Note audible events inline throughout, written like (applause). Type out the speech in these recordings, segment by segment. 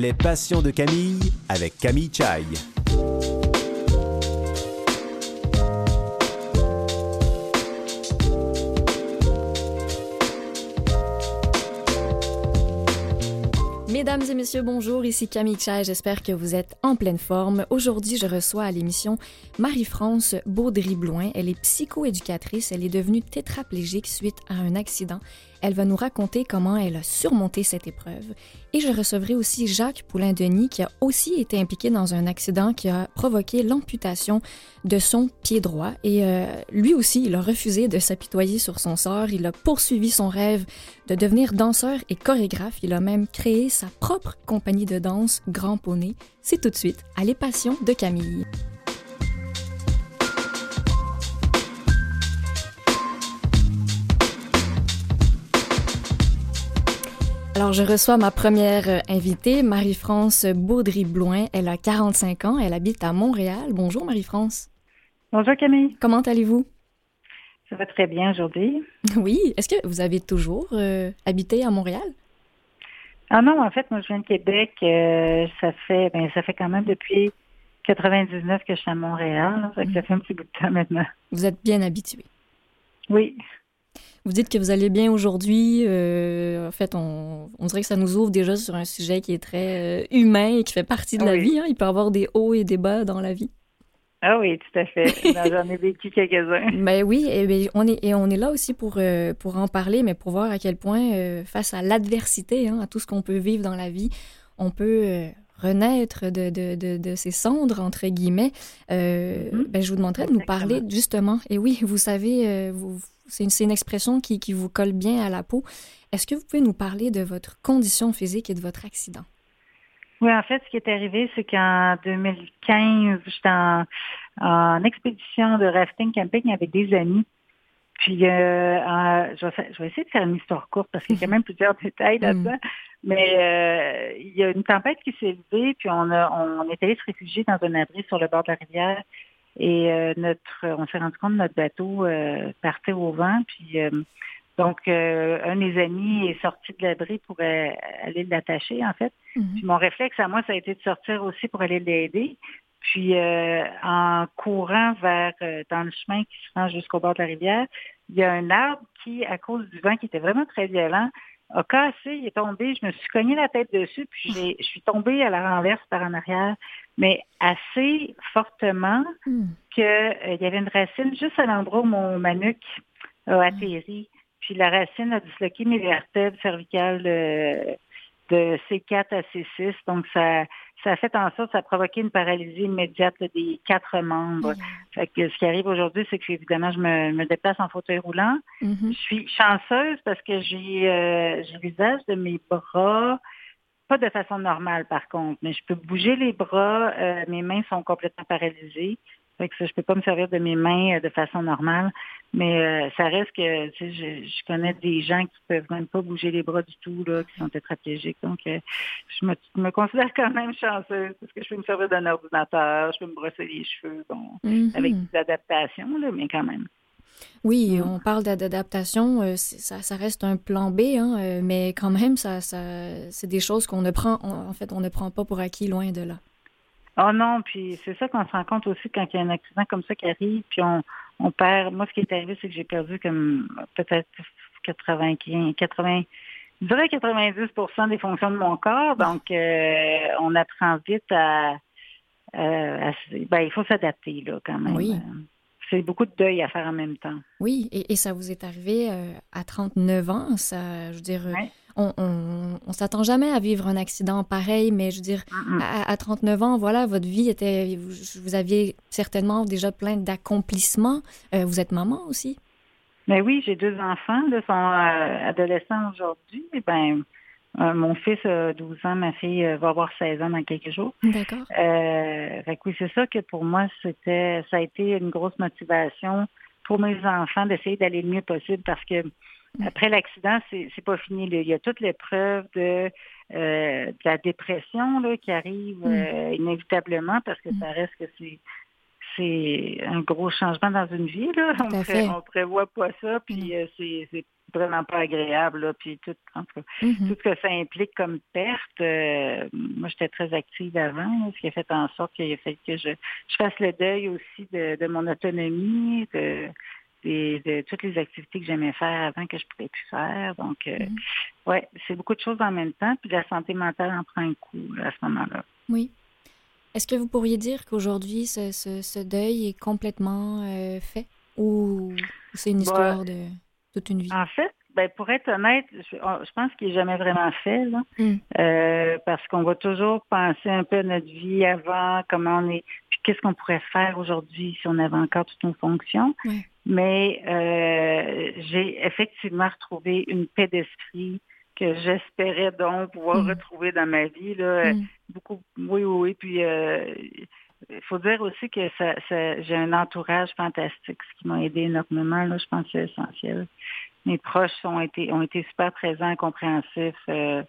Les passions de Camille avec Camille Chai. Mesdames et messieurs, bonjour, ici Camille Chai, j'espère que vous êtes en pleine forme. Aujourd'hui, je reçois à l'émission Marie-France Baudry-Bloin. Elle est psychoéducatrice, elle est devenue tétraplégique suite à un accident elle va nous raconter comment elle a surmonté cette épreuve. Et je recevrai aussi Jacques Poulain-Denis, qui a aussi été impliqué dans un accident qui a provoqué l'amputation de son pied droit. Et euh, lui aussi, il a refusé de s'apitoyer sur son sort. Il a poursuivi son rêve de devenir danseur et chorégraphe. Il a même créé sa propre compagnie de danse, Grand Poney. C'est tout de suite à Les Passions de Camille. Alors, je reçois ma première euh, invitée, Marie-France Baudry-Bloin. Elle a 45 ans, elle habite à Montréal. Bonjour, Marie-France. Bonjour, Camille. Comment allez-vous? Ça va très bien aujourd'hui. (laughs) Oui. Est-ce que vous avez toujours euh, habité à Montréal? Ah non, en fait, moi, je viens de Québec. Euh, ça fait ben, ça fait quand même depuis 99 que je suis à Montréal. Ça, ça fait un petit bout de temps maintenant. Vous êtes bien habitué. Oui. Vous dites que vous allez bien aujourd'hui. Euh, en fait, on, dirait que ça nous ouvre déjà sur un sujet qui est très euh, humain et qui fait partie de la vie. Hein. Il peut y avoir des hauts et des bas dans la vie. Ah oui, tout à fait. J'en ai vécu quelques-uns. (laughs) Ben oui, et, ben, on, est, et on est là aussi pour, euh, pour en parler, mais pour voir à quel point, face à l'adversité, hein, à tout ce qu'on peut vivre dans la vie, on peut renaître de, de, de, de, ces cendres, entre guillemets. Mmh. ben, je vous demanderais de nous parler justement. Et oui, vous savez, vous c'est une, expression qui, vous colle bien à la peau. Est-ce que vous pouvez nous parler de votre condition physique et de votre accident? Oui, en fait, ce qui est arrivé, c'est qu'en 2015, j'étais en, expédition de rafting camping avec des amis. Puis, euh, je, vais, essayer de faire une histoire courte parce qu'il y a quand même (laughs) plusieurs détails mm. là-dedans. Mais euh, il y a une tempête qui s'est levée, puis on, on est allé se réfugier dans un abri sur le bord de la rivière. Et euh, notre, on s'est rendu compte que notre bateau euh, partait au vent. Puis euh, donc, un de mes amis est sorti de l'abri pour aller l'attacher, en fait. Mhm. Puis mon réflexe à moi, ça a été de sortir aussi pour aller l'aider. Puis en courant vers dans le chemin qui se rend jusqu'au bord de la rivière, il y a un arbre qui, à cause du vent qui était vraiment très violent, a cassé, il est tombé, je me suis cogné la tête dessus, puis je suis tombée à la renverse par en arrière, mais assez fortement hmm. qu'il euh, y avait une racine juste à l'endroit où mon manuc a hmm. atterri. Puis la racine a disloqué mes vertèbres cervicales de, de C4 à C6, donc ça ça a fait en sorte, ça a provoqué une paralysie immédiate des quatre membres. Fait que ce qui arrive aujourd'hui, c'est que évidemment, je me, déplace en fauteuil roulant. Mm-hmm. Je suis chanceuse parce que j'ai euh, l'usage de mes bras, pas de façon normale par contre, mais je peux bouger les bras, euh, mes mains sont complètement paralysées. Fait que je peux pas me servir de mes mains euh, de façon normale. Mais euh, ça reste que tu sais, je, connais des gens qui peuvent même pas bouger les bras du tout, là, qui sont tétraplégiques. Donc, euh, je me, considère quand même chanceuse parce que je peux me servir d'un ordinateur, je peux me brosser les cheveux, bon, mm-hmm. avec des adaptations, là, mais quand même. Oui, on parle d'adaptation, ça, ça, reste un plan B, hein, mais quand même, ça, ça c'est des choses qu'on ne prend, en fait, on ne prend pas pour acquis loin de là. Oh non, puis c'est ça qu'on se rend compte aussi quand il y a un accident comme ça qui arrive, puis on, on perd. Moi, ce qui est arrivé, c'est que j'ai perdu comme peut-être 95, 80, je dirais 90% des fonctions de mon corps. Donc, euh, on apprend vite à, euh, ben, il faut s'adapter là quand même. Oui. C'est beaucoup de deuil à faire en même temps. Oui, et, ça vous est arrivé euh, à 39 ans, ça, je veux dire, on, on, s'attend jamais à vivre un accident pareil, mais je veux dire, à, 39 ans, voilà, votre vie était, vous, aviez certainement déjà plein d'accomplissements. Euh, vous êtes maman aussi. Mais oui, j'ai deux enfants, ils sont euh, adolescents aujourd'hui. Ben, euh, mon fils a 12 ans, ma fille va avoir 16 ans dans quelques jours. D'accord. fait oui, c'est ça que pour moi, c'était, ça a été une grosse motivation pour mes enfants d'essayer d'aller le mieux possible parce que après l'accident, c'est, pas fini. Il y a toute l'épreuve de, euh, de la dépression là, qui arrive mm. euh, inévitablement parce que mm. ça reste que c'est c'est un gros changement dans une vie. Là. On, ne prévoit pas ça, puis euh, c'est vraiment pas agréable. Puis tout, mm-hmm. tout ce que ça implique comme perte, euh, moi j'étais très active avant, ce qui a fait en sorte qu'il a fait que je, je fasse le deuil aussi de, mon autonomie, de, de, toutes les activités que j'aimais faire avant que je ne pouvais plus faire. Donc, euh, mm-hmm. ouais, c'est beaucoup de choses en même temps, puis la santé mentale en prend un coup à ce moment-là. Oui. Est-ce que vous pourriez dire qu'aujourd'hui, ce, ce, deuil est complètement euh, fait? Ou c'est une bah, histoire de toute une vie? En fait, ben, pour être honnête, je, pense qu'il n'est jamais vraiment fait, là, hmm. euh, parce qu'on va toujours penser un peu à notre vie avant, comment on est, puis qu'est-ce qu'on pourrait faire aujourd'hui si on avait encore toutes nos fonctions. Mais euh, j'ai effectivement retrouvé une paix d'esprit que j'espérais donc pouvoir mm. retrouver dans ma vie. Là. Mm. Beaucoup, oui, oui, oui. Puis euh, il faut dire aussi que ça, j'ai un entourage fantastique, ce qui m'a aidé énormément. Là, je pense que c'est essentiel. Mes proches ont été ont été super présents, compréhensifs. Euh,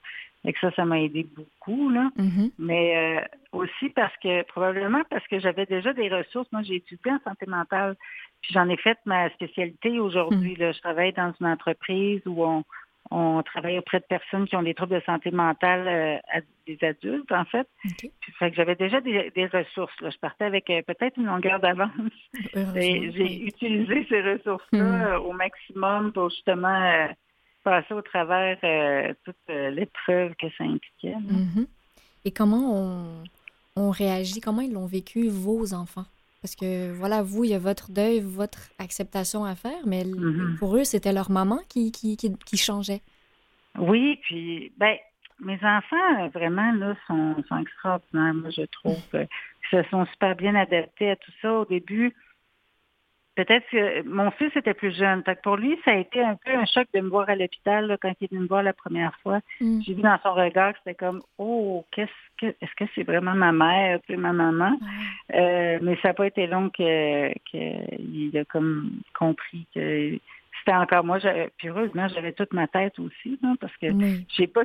et que ça, ça m'a aidé beaucoup. Là. Mm-hmm. Mais euh, aussi parce que, probablement parce que j'avais déjà des ressources. Moi, j'ai étudié en santé mentale, puis j'en ai fait ma spécialité aujourd'hui. Mm. Je travaille dans une entreprise où on, on travaille auprès de personnes qui ont des troubles de santé mentale, euh, des adultes, en fait. fait que j'avais déjà des, ressources. Là. Je partais avec euh, peut-être une longueur d'avance. J'ai utilisé ces ressources-là hmm. euh, au maximum pour justement passer au travers toute l'épreuve que ça impliquait. Mm-hmm. Et comment on, on réagit? Comment ils l'ont vécu, vos enfants? Parce que voilà, vous, il y a votre deuil, votre acceptation à faire, mais mm-hmm. pour eux, c'était leur maman qui, qui, qui, changeait. Oui, puis, ben, mes enfants, vraiment, là, sont, sont extraordinaires, moi, je trouve. Ils se sont super bien adaptés à tout ça. Au début, peut-être que mon fils était plus jeune. pour lui, ça a été un peu un choc de me voir à l'hôpital quand il est venu me voir la première fois. Mm. J'ai vu dans son regard que c'était comme Oh, qu'est-ce que est-ce que c'est vraiment ma mère, c'est ma maman? Euh, mais ça n'a pas été long qu'il que a comme compris que c'était encore moi. Puis heureusement, j'avais toute ma tête aussi, parce que j'ai pas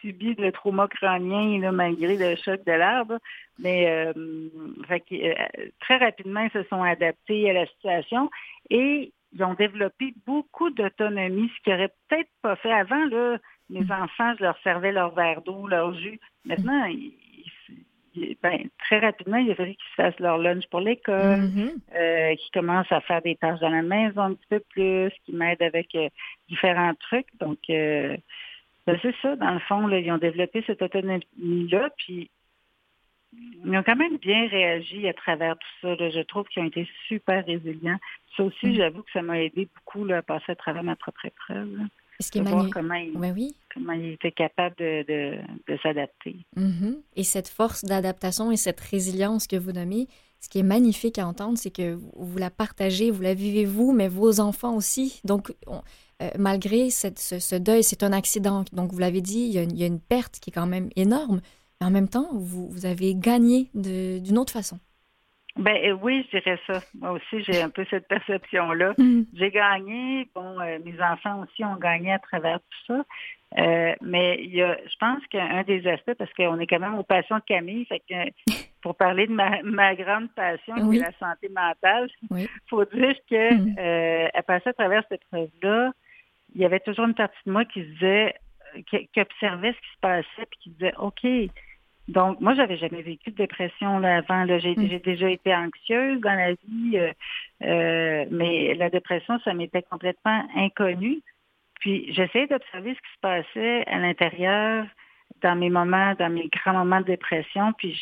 subi de trauma crânien là, malgré le choc de l'arbre. Mais euh, euh, très rapidement, ils se sont adaptés à la situation et ils ont développé beaucoup d'autonomie, ce qu'ils n'auraient peut-être pas fait avant. Là, mes mm. enfants, je leur servais leur verre d'eau, leur jus. Maintenant, ils ben, très rapidement, il a fallu qu'ils fassent leur lunch pour l'école, mm-hmm. euh, qu'ils commencent à faire des tâches dans la maison un petit peu plus, qu'ils m'aident avec euh, différents trucs. Donc, euh, ben, c'est ça, dans le fond, là, ils ont développé cette autonomie-là, puis ils ont quand même bien réagi à travers tout ça. Je trouve qu'ils ont été super résilients. Ça aussi, mm. j'avoue que ça m'a aidé beaucoup là, à passer à travers ma propre épreuve. Ce qui est voir comment il, oui. comment il était capable de, de, s'adapter. Mm-hmm. Et cette force d'adaptation et cette résilience que vous nommez, ce qui est magnifique à entendre, c'est que vous la partagez, vous la vivez vous, mais vos enfants aussi. Donc, euh, malgré cette, ce, deuil, c'est un accident. Donc, vous l'avez dit, il y, a une, il y, a une perte qui est quand même énorme. Mais en même temps, vous, vous avez gagné d'une autre façon. Ben euh, oui, je dirais ça. Moi aussi, j'ai un peu cette perception-là. Mm. J'ai gagné. Bon, euh, mes enfants aussi ont gagné à travers tout ça. Euh, mais il y a, je pense qu'un des aspects, parce qu'on est quand même aux passions de Camille, fait que (laughs) pour parler de ma, ma grande passion, qui est la santé mentale, il faut dire que mm. euh, passait à travers cette épreuve-là, il y avait toujours une partie de moi qui disait, qui, qui observait ce qui se passait, puis qui disait, OK, donc, moi, j'avais jamais vécu de dépression là, avant. Là. J'ai, mm. déjà été anxieuse dans la vie, euh, euh, mais la dépression, ça m'était complètement inconnu. Puis, j'essayais d'observer ce qui se passait à l'intérieur dans mes moments, dans mes grands moments de dépression, puis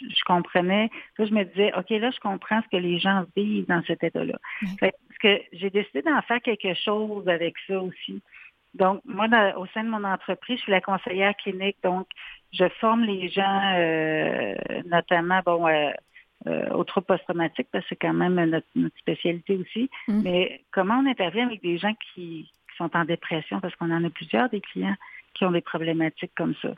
je, comprenais. Là, je me disais, OK, là, je comprends ce que les gens vivent dans cet état-là. parce que j'ai décidé d'en faire quelque chose avec ça aussi. Donc, moi, au sein de mon entreprise, je suis la conseillère clinique. Donc, je forme les gens, euh, notamment, bon, euh, euh, aux troubles post-traumatiques, parce que c'est quand même notre, spécialité aussi. Mm. Mais comment on intervient avec des gens qui, sont en dépression, parce qu'on en a plusieurs des clients qui ont des problématiques comme ça.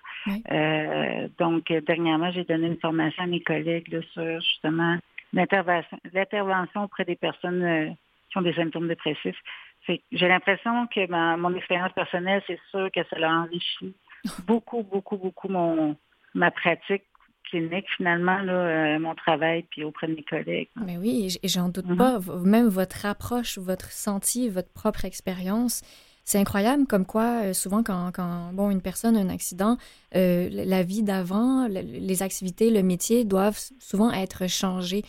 donc, dernièrement, j'ai donné une formation à mes collègues sur justement l'intervention auprès des personnes qui ont des symptômes dépressifs. J'ai l'impression que mon expérience personnelle, c'est sûr que ça l'a enrichi beaucoup, beaucoup, beaucoup mon ma pratique clinique, finalement, là, mon travail, puis auprès de mes collègues. Mais oui, et j'en doute mm-hmm. pas. Même votre approche, votre senti, votre propre expérience, c'est incroyable comme quoi, souvent, quand, quand, bon, une personne a un accident, la vie d'avant, les activités, le métier doivent souvent être changées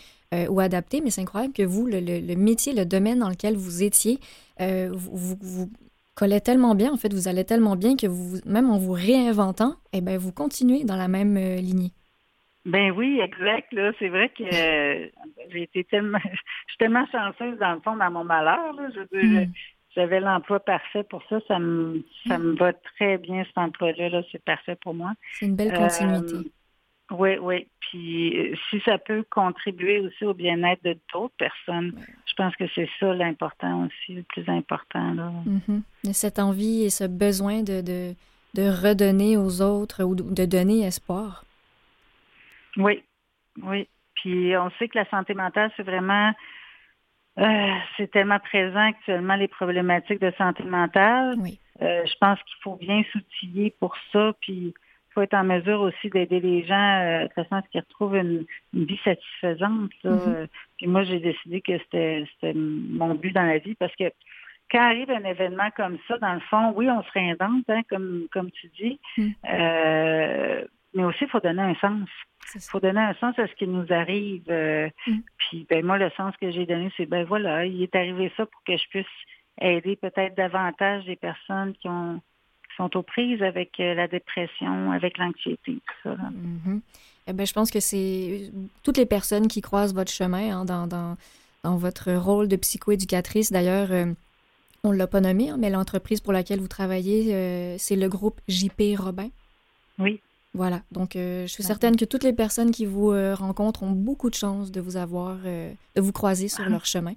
ou adaptées. Mais c'est incroyable que vous, le, le, métier, le domaine dans lequel vous étiez, vous, vous, collait tellement bien, en fait, vous allez tellement bien que vous, même en vous réinventant, eh ben, vous continuez dans la même euh, lignée. Ben oui, exact. Là, c'est vrai que euh, j'ai été tellement, (laughs) je suis tellement chanceuse dans le fond dans mon malheur. Là. Je, hmm. j'avais l'emploi parfait pour ça. Ça me, ça me va très bien cet emploi-là. Là, c'est parfait pour moi. C'est une belle continuité. Oui, oui. Puis euh, si ça peut contribuer aussi au bien-être de d'autres personnes, je pense que c'est ça l'important aussi, le plus important. Là. Mm-hmm. Cette envie et ce besoin de, de, de, redonner aux autres ou de donner espoir. Oui, oui. Puis on sait que la santé mentale, c'est vraiment... Euh, c'est tellement présent actuellement les problématiques de santé mentale. Oui. Euh, je pense qu'il faut bien s'outiller pour ça. Puis faut être en mesure aussi d'aider les gens euh, de façon à ce qu'ils retrouvent une, vie satisfaisante. Mm-hmm. Puis moi, j'ai décidé que c'était mon but dans la vie parce que quand arrive un événement comme ça, dans le fond, oui, on se réinvente, hein, comme, comme tu dis, mm. euh, mais aussi, il faut donner un sens. Il faut donner un sens à ce qui nous arrive. Euh, mm. Puis ben moi, le sens que j'ai donné, c'est ben voilà, il est arrivé ça pour que je puisse aider peut-être davantage des personnes qui ont sont aux prises avec euh, la dépression, avec l'anxiété, tout ça. Mm-hmm. eh ben, je pense que c'est toutes les personnes qui croisent votre chemin hein, dans, dans, dans, votre rôle de psychoéducatrice. D'ailleurs, euh, on ne l'a pas nommé, hein, mais l'entreprise pour laquelle vous travaillez, euh, c'est le groupe JP Robin. Oui. Voilà. Donc, je suis certaine que toutes les personnes qui vous rencontrent ont beaucoup de chance de vous avoir, de vous croiser sur ah. leur chemin.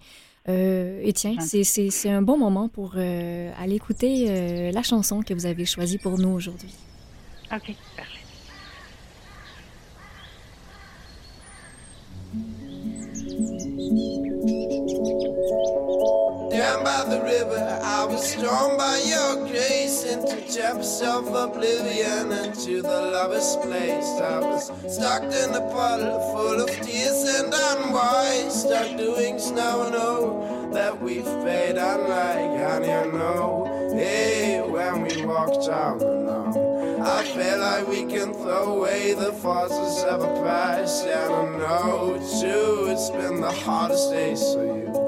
Euh, et tiens, c'est un bon moment pour euh, aller écouter euh, la chanson que vous avez choisie pour nous aujourd'hui. OK, parfait. Down by the river, I was drawn by your grace into depths of oblivion, into the lover's place. I was stuck in a puddle full of tears and unwise, stuck doing snow, no, that we fade unlike honey, I know. Hey, when we walked out, no, I feel like we can throw away the forces of a past, and I know too, it's been the hardest days for you.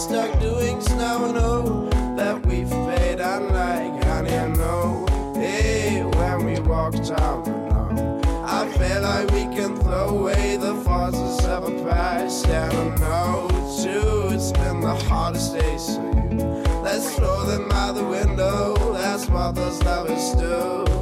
stuck doing snow I know that we've paid unlike, honey, I know. Hey, when we walked out alone, I feel like we can throw away the forces of a past. And I know, too, it's been the hardest days for you. Let's throw them out the window, that's what those lovers do.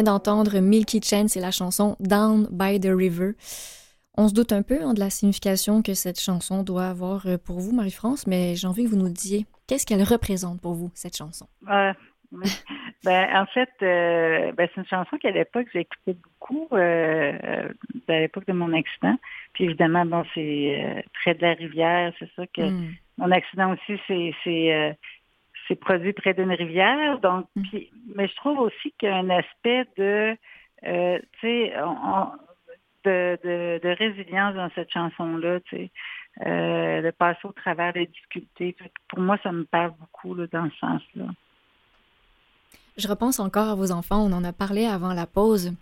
Vient d'entendre Milky Chen, c'est la chanson Down by the River. On se doute un peu hein, de la signification que cette chanson doit avoir euh, pour vous, Marie-France, mais j'ai envie que vous nous disiez qu'est-ce qu'elle représente pour vous, cette chanson? (laughs) ben, en fait, euh, ben, c'est une chanson qu'à l'époque, j'écoutais beaucoup, euh, à l'époque de mon accident. Puis évidemment, bon, c'est près de la rivière, c'est ça que hmm. mon accident aussi, c'est c'est produit près d'une rivière. Donc, mm. mais je trouve aussi qu'il y a un aspect de, euh, tu sais, de, résilience dans cette chanson-là, tu sais, euh, de passer au travers des difficultés. Pour moi, ça me parle beaucoup là, dans ce sens-là. Je repense encore à vos enfants, on en a parlé avant la pause.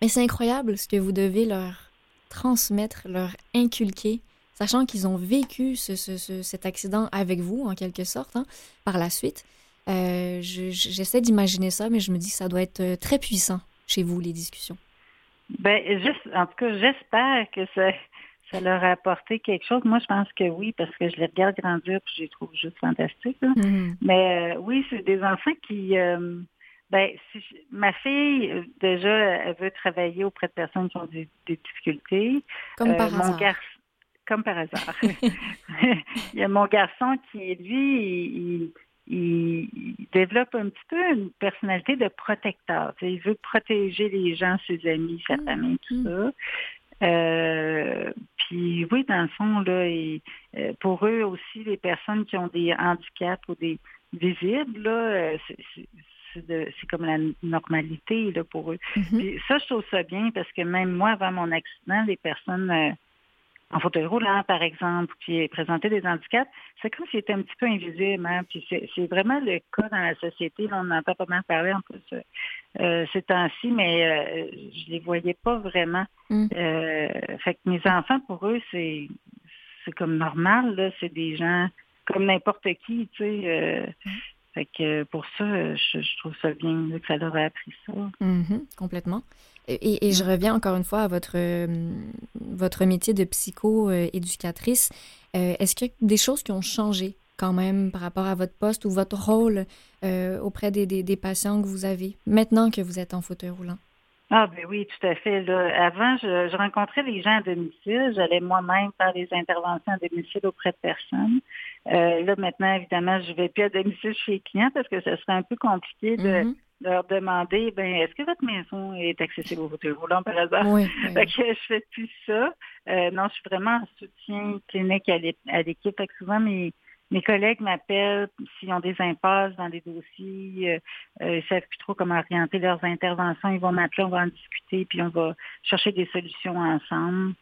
Mais c'est incroyable ce que vous devez leur transmettre, leur inculquer sachant qu'ils ont vécu cet accident avec vous, en quelque sorte, hein, par la suite. Euh, j'essaie d'imaginer ça, mais je me dis que ça doit être euh, très puissant chez vous, les discussions. Ben, juste, en tout cas, j'espère que ça, ça leur a apporté quelque chose. Moi, je pense que oui, parce que je les regarde grandir et je les trouve juste fantastiques. Mm-hmm. Mais euh, oui, c'est des enfants qui... ben, ma fille, déjà, elle veut travailler auprès de personnes qui ont des, difficultés. Comme par hasard. Mon comme par hasard. (laughs) (laughs) il y a mon garçon qui, lui, il, développe un petit peu une personnalité de protecteur. il veut protéger les gens, ses amis, sa mm. famille, tout mm. ça. Euh, puis oui, dans le fond, là, euh, pour eux aussi, les personnes qui ont des handicaps ou des visibles, là, euh, c'est comme la normalité là, pour eux. Mm-hmm. Puis ça, je trouve ça bien parce que même moi, avant mon accident, les personnes en fauteuil roulant, par exemple, qui présentait des handicaps, c'est comme s'il était un petit peu invisible. Hein? Puis c'est vraiment le cas dans la société. Là, on entend pas mal parler en plus euh, euh ces temps-ci, mais euh, je les voyais pas vraiment. Mm. Euh, fait que mes enfants, pour eux, c'est c'est comme normal. Là. C'est des gens comme n'importe qui, tu sais. Mm. Fait que pour ça, je, trouve ça bien que ça leur a appris ça. Mm-hmm, complètement. Et, je reviens encore une fois à votre, euh, votre métier de psycho-éducatrice. Euh, est-ce qu'il y a des choses qui ont changé quand même par rapport à votre poste ou votre rôle euh, auprès des, des, patients que vous avez maintenant que vous êtes en fauteuil roulant? Ah ben oui, tout à fait. Avant, je, rencontrais les gens à domicile. J'allais moi-même faire des interventions à domicile auprès de personnes. là, maintenant, évidemment, je ne vais plus à domicile chez les clients parce que ce serait un peu compliqué de, mm-hmm leur demander ben est-ce que votre maison est accessible au fauteuil roulant par hasard? (laughs) Oui. Fait que je fais plus ça. Euh, non, je suis vraiment en soutien clinique à l'équipe. Fait que souvent mes mes collègues m'appellent s'ils ont des impasses dans des dossiers, euh, euh, ils savent plus trop comment orienter leurs interventions, ils vont m'appeler, on va en discuter, puis on va chercher des solutions ensemble.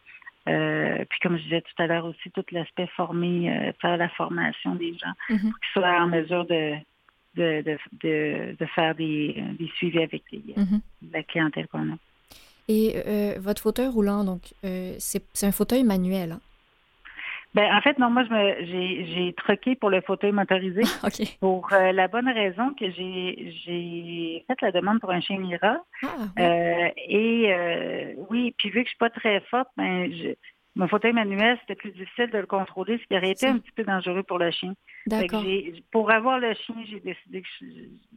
Euh, puis comme je disais tout à l'heure aussi, tout l'aspect formé, faire la formation des gens mm-hmm. pour qu'ils soient en mesure de, de, de, de, faire des, des, suivis avec les, mm-hmm. la clientèle qu'on a. Et euh, votre fauteuil roulant, donc, euh, c'est un fauteuil manuel, hein? Ben, en fait, non, moi, j'ai troqué pour le fauteuil motorisé. (laughs) Pour euh, la bonne raison que j'ai fait la demande pour un chien Mira. Ah, et oui, puis vu que je suis pas très forte, ben, je, mon fauteuil manuel, c'était plus difficile de le contrôler, ce qui aurait été un petit peu dangereux pour le chien. D'accord. Pour avoir le chien, j'ai décidé que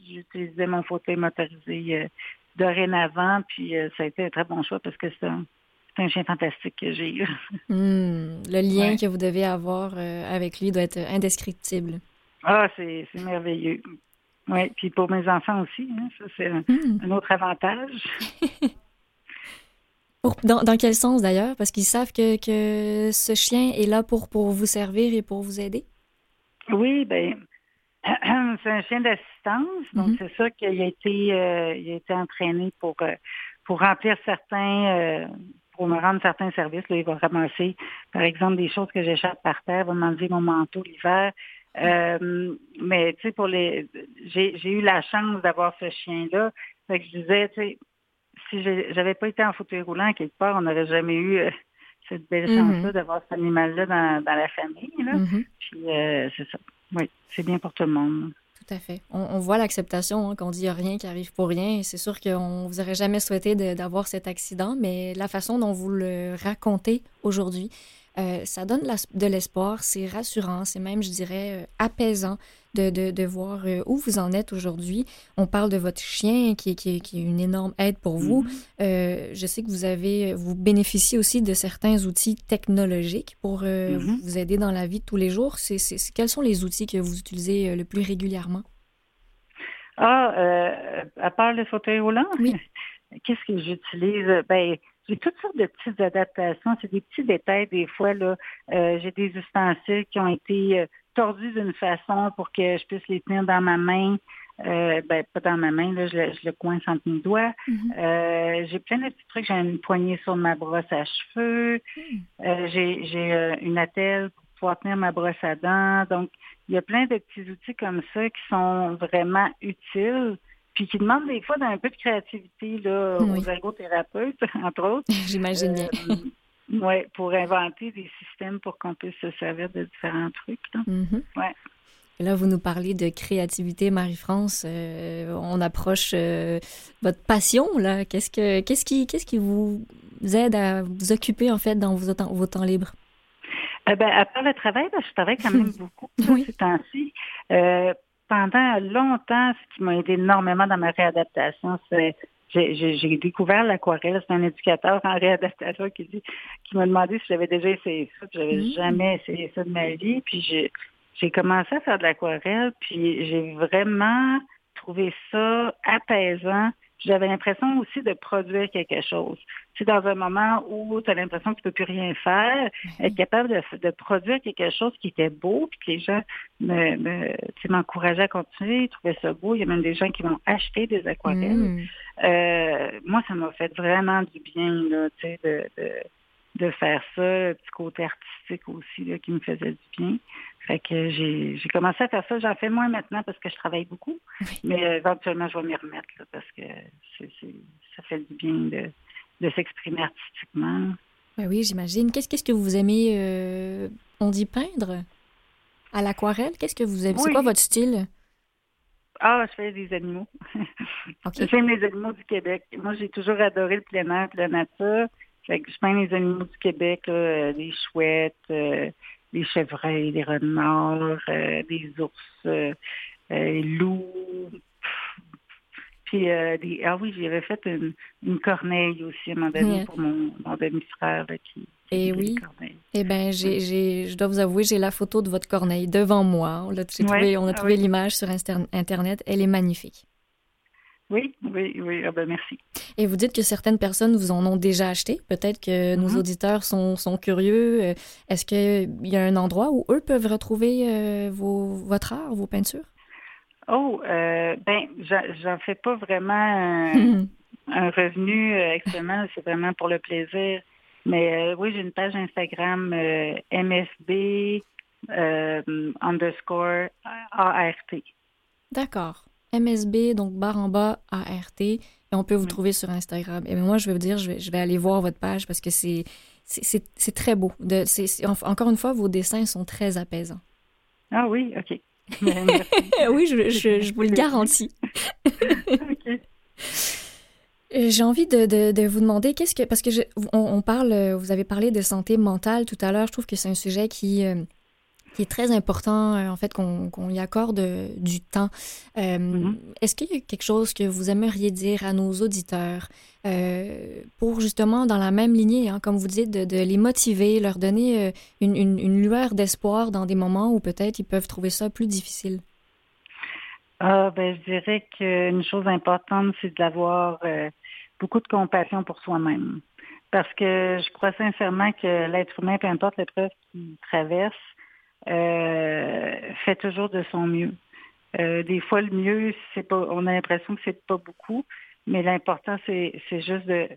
j'utilisais mon fauteuil motorisé euh, dorénavant, puis euh, ça a été un très bon choix parce que c'est un, chien fantastique que j'ai eu. (laughs) Hmm. le lien que vous devez avoir euh, avec lui doit être indescriptible. Ah, c'est merveilleux. Oui, puis pour mes enfants aussi, hein, ça c'est un, hmm. un autre avantage. (laughs) dans, quel sens d'ailleurs? Parce qu'ils savent que, que, ce chien est là pour, pour vous servir et pour vous aider? Oui, ben (clears throat) c'est un chien d'assistance, donc mm-hmm. c'est ça qu'il a été euh, il a été entraîné pour euh, pour remplir certains euh, pour me rendre certains services. Là, il va ramasser, par exemple, des choses que j'échappe par terre, il va m'enlever mon manteau l'hiver. mais tu sais, pour les j'ai eu la chance d'avoir ce chien-là. Fait que je disais, tu sais, si j'avais pas été en fauteuil roulant quelque part, on n'aurait jamais eu euh, cette belle mm-hmm. chance-là d'avoir cet animal-là dans, la famille. Mm-hmm. Puis euh, c'est ça. Oui, c'est bien pour tout le monde. Tout à fait. On, voit l'acceptation, hein, qu'on dit rien qui arrive pour rien. C'est sûr qu'on vous aurait jamais souhaité d'avoir cet accident, mais la façon dont vous le racontez aujourd'hui ça donne de l'espoir, c'est rassurant, c'est même, je dirais, apaisant de, de, de voir où vous en êtes aujourd'hui. On parle de votre chien qui, qui, qui est une énorme aide pour vous. Mm-hmm. je sais que vous avez, vous bénéficiez aussi de certains outils technologiques pour mm-hmm. vous aider dans la vie de tous les jours. C'est, quels sont les outils que vous utilisez le plus régulièrement? Ah, euh, à part le fauteuil roulant, (laughs) qu'est-ce que j'utilise? Ben, j'ai toutes sortes de petites adaptations. C'est des petits détails des fois. Là, euh, j'ai des ustensiles qui ont été euh, tordus d'une façon pour que je puisse les tenir dans ma main. Euh, ben, pas dans ma main, là, je, le, je le coince entre mes doigts. Mm-hmm. j'ai plein de petits trucs. J'ai une poignée sur ma brosse à cheveux. Mm. j'ai j'ai une attelle pour pouvoir tenir ma brosse à dents. Donc, il y a plein de petits outils comme ça qui sont vraiment utiles, puis qui demandent des fois d'un peu de créativité là, aux ergothérapeutes, (laughs) entre autres. (laughs) J'imagine bien. Euh, oui, pour inventer des systèmes pour qu'on puisse se servir de différents trucs. Là. Mm-hmm. ouais. Là, vous nous parlez de créativité, Marie-France. Euh, on approche euh, votre passion, là. Qu'est-ce, que, qu'est-ce, qui, qu'est-ce qui vous aide à vous occuper, en fait, dans vos vos temps libres? Euh, ben, à part le travail, ben, je travaille quand même (laughs) beaucoup ces temps-ci. Pendant longtemps, ce qui m'a aidé énormément dans ma réadaptation, c'est j'ai découvert l'aquarelle. C'est un éducateur en réadaptation qui dit, qui m'a demandé si j'avais déjà essayé ça. J'avais mmh. jamais essayé ça de ma vie. Puis j'ai commencé à faire de l'aquarelle. Puis j'ai vraiment trouvé ça apaisant j'avais l'impression aussi de produire quelque chose. C'est dans un moment où tu as l'impression que tu peux plus rien faire, être capable de, produire quelque chose qui était beau, puis que les gens me, m'encourageaient à continuer, ils trouvaient ça beau. Il y a même des gens qui vont acheter des aquarelles. Mm. Euh, moi, ça m'a fait vraiment du bien là, de, de, de faire ça, le petit côté artistique aussi là, qui me faisait du bien. Fait que j'ai, commencé à faire ça. J'en fais moins maintenant parce que je travaille beaucoup. Mais euh, éventuellement, je vais m'y remettre parce que ça fait du bien de, s'exprimer artistiquement. Ben oui, j'imagine. Qu'est-ce, qu'est-ce que vous aimez, euh, on dit peindre? À l'aquarelle? Qu'est-ce que vous aimez? C'est quoi votre style? Ah, je fais des animaux. (laughs) J'aime les animaux du Québec. Moi, j'ai toujours adoré le plein air, la nature. Fait que je peins les animaux du Québec, là, euh, des chouettes, des chevreuils, des renards, euh, des ours, euh, euh loups. Puis, euh, ah oui, j'avais fait une, une, corneille aussi à un moment donné pour mon, mon demi-frère qui, et eh oui. Eh bien, j'ai, je dois vous avouer, j'ai la photo de votre corneille devant moi. On, a trouvé, on a trouvé l'image sur Internet. Elle est magnifique. Oui, oui, oui. Ah ben merci. Et vous dites que certaines personnes vous en ont déjà acheté. Peut-être que nos mhm. auditeurs sont, sont curieux. Euh, est-ce qu'il y a un endroit où eux peuvent retrouver euh, vos, votre art, vos peintures? Oh, euh, ben, j'en fais pas vraiment un, (laughs) revenu actuellement. C'est vraiment pour le plaisir. Mais oui, j'ai une page Instagram MSB underscore ART. D'accord. MSB, donc barre en bas ART, et on peut vous trouver sur Instagram. Et moi, je vais vous dire, je vais, je vais aller voir votre page parce que c'est, c'est, très beau. De, encore une fois, vos dessins sont très apaisants. Ah oui, OK. (laughs) oui, je, je, vous le garantis. (laughs) Euh, j'ai envie de, de, de, vous demander qu'est-ce que parce que on, parle, vous avez parlé de santé mentale tout à l'heure. Je trouve que c'est un sujet qui euh, qui est très important, euh, en fait, qu'on y accorde euh, du temps. Euh, mm-hmm. Est-ce qu'il y a quelque chose que vous aimeriez dire à nos auditeurs pour justement, dans la même lignée, hein, comme vous dites, de, les motiver, leur donner une, une, lueur d'espoir dans des moments où peut-être ils peuvent trouver ça plus difficile? Ah, ben, je dirais qu'une chose importante, c'est d'avoir beaucoup de compassion pour soi-même. Parce que je crois sincèrement que l'être humain, peu importe l'épreuve qu'il traverse, fait toujours de son mieux. Euh, des fois, le mieux, c'est pas, on a l'impression que c'est pas beaucoup, mais l'important, c'est, c'est juste de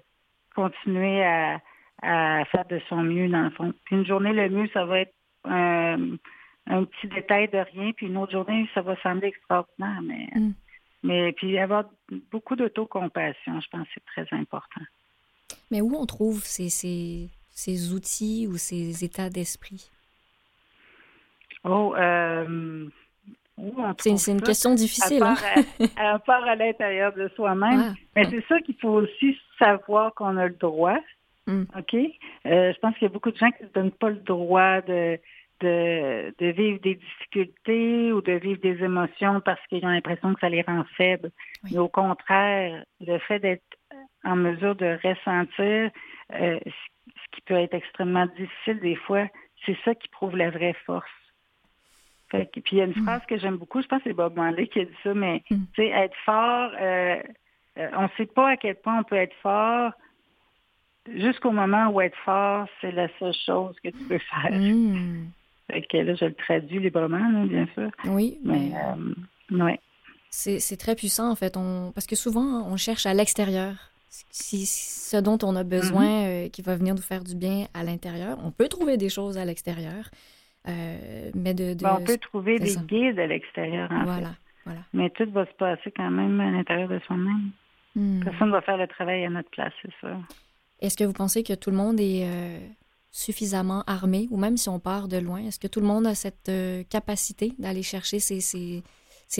continuer à, à faire de son mieux, dans le fond. Puis une journée, le mieux, ça va être euh, un petit détail de rien, puis une autre journée, ça va sembler extraordinaire, mais, mm. mais puis avoir beaucoup d'autocompassion, je pense que c'est très important. Mais où on trouve ces, ces, ces outils ou ces états d'esprit? Oh, euh, c'est une question difficile. À part, à, à l'intérieur de soi-même. Mais c'est ça qu'il faut aussi savoir qu'on a le droit Mm. OK? je pense qu'il y a beaucoup de gens qui ne donnent pas le droit de, de, de, vivre des difficultés ou de vivre des émotions parce qu'ils ont l'impression que ça les rend faibles. Mais au contraire, le fait d'être en mesure de ressentir euh, ce qui peut être extrêmement difficile des fois, c'est ça qui prouve la vraie force. Puis il y a une mm. phrase que j'aime beaucoup, je pense que c'est Bob Marley qui a dit ça, mais mm. tu sais, être fort, euh, euh, on ne sait pas à quel point on peut être fort jusqu'au moment où être fort, c'est la seule chose que tu peux faire. Mm. Fait que là, je le traduis librement, bien sûr. Oui. Mais, euh, C'est très puissant, en fait. On... Parce que souvent, on cherche à l'extérieur. Si, ce dont on a besoin mm-hmm. qui va venir nous faire du bien à l'intérieur. On peut trouver des choses à l'extérieur, euh, mais de... Ben, on peut trouver des guides à l'extérieur, voilà, Voilà. Mais tout va se passer quand même à l'intérieur de soi-même. Hmm. Personne ne va faire le travail à notre place, c'est ça. Est-ce que vous pensez que tout le monde est suffisamment armé, ou même si on part de loin, est-ce que tout le monde a cette euh, capacité d'aller chercher ses,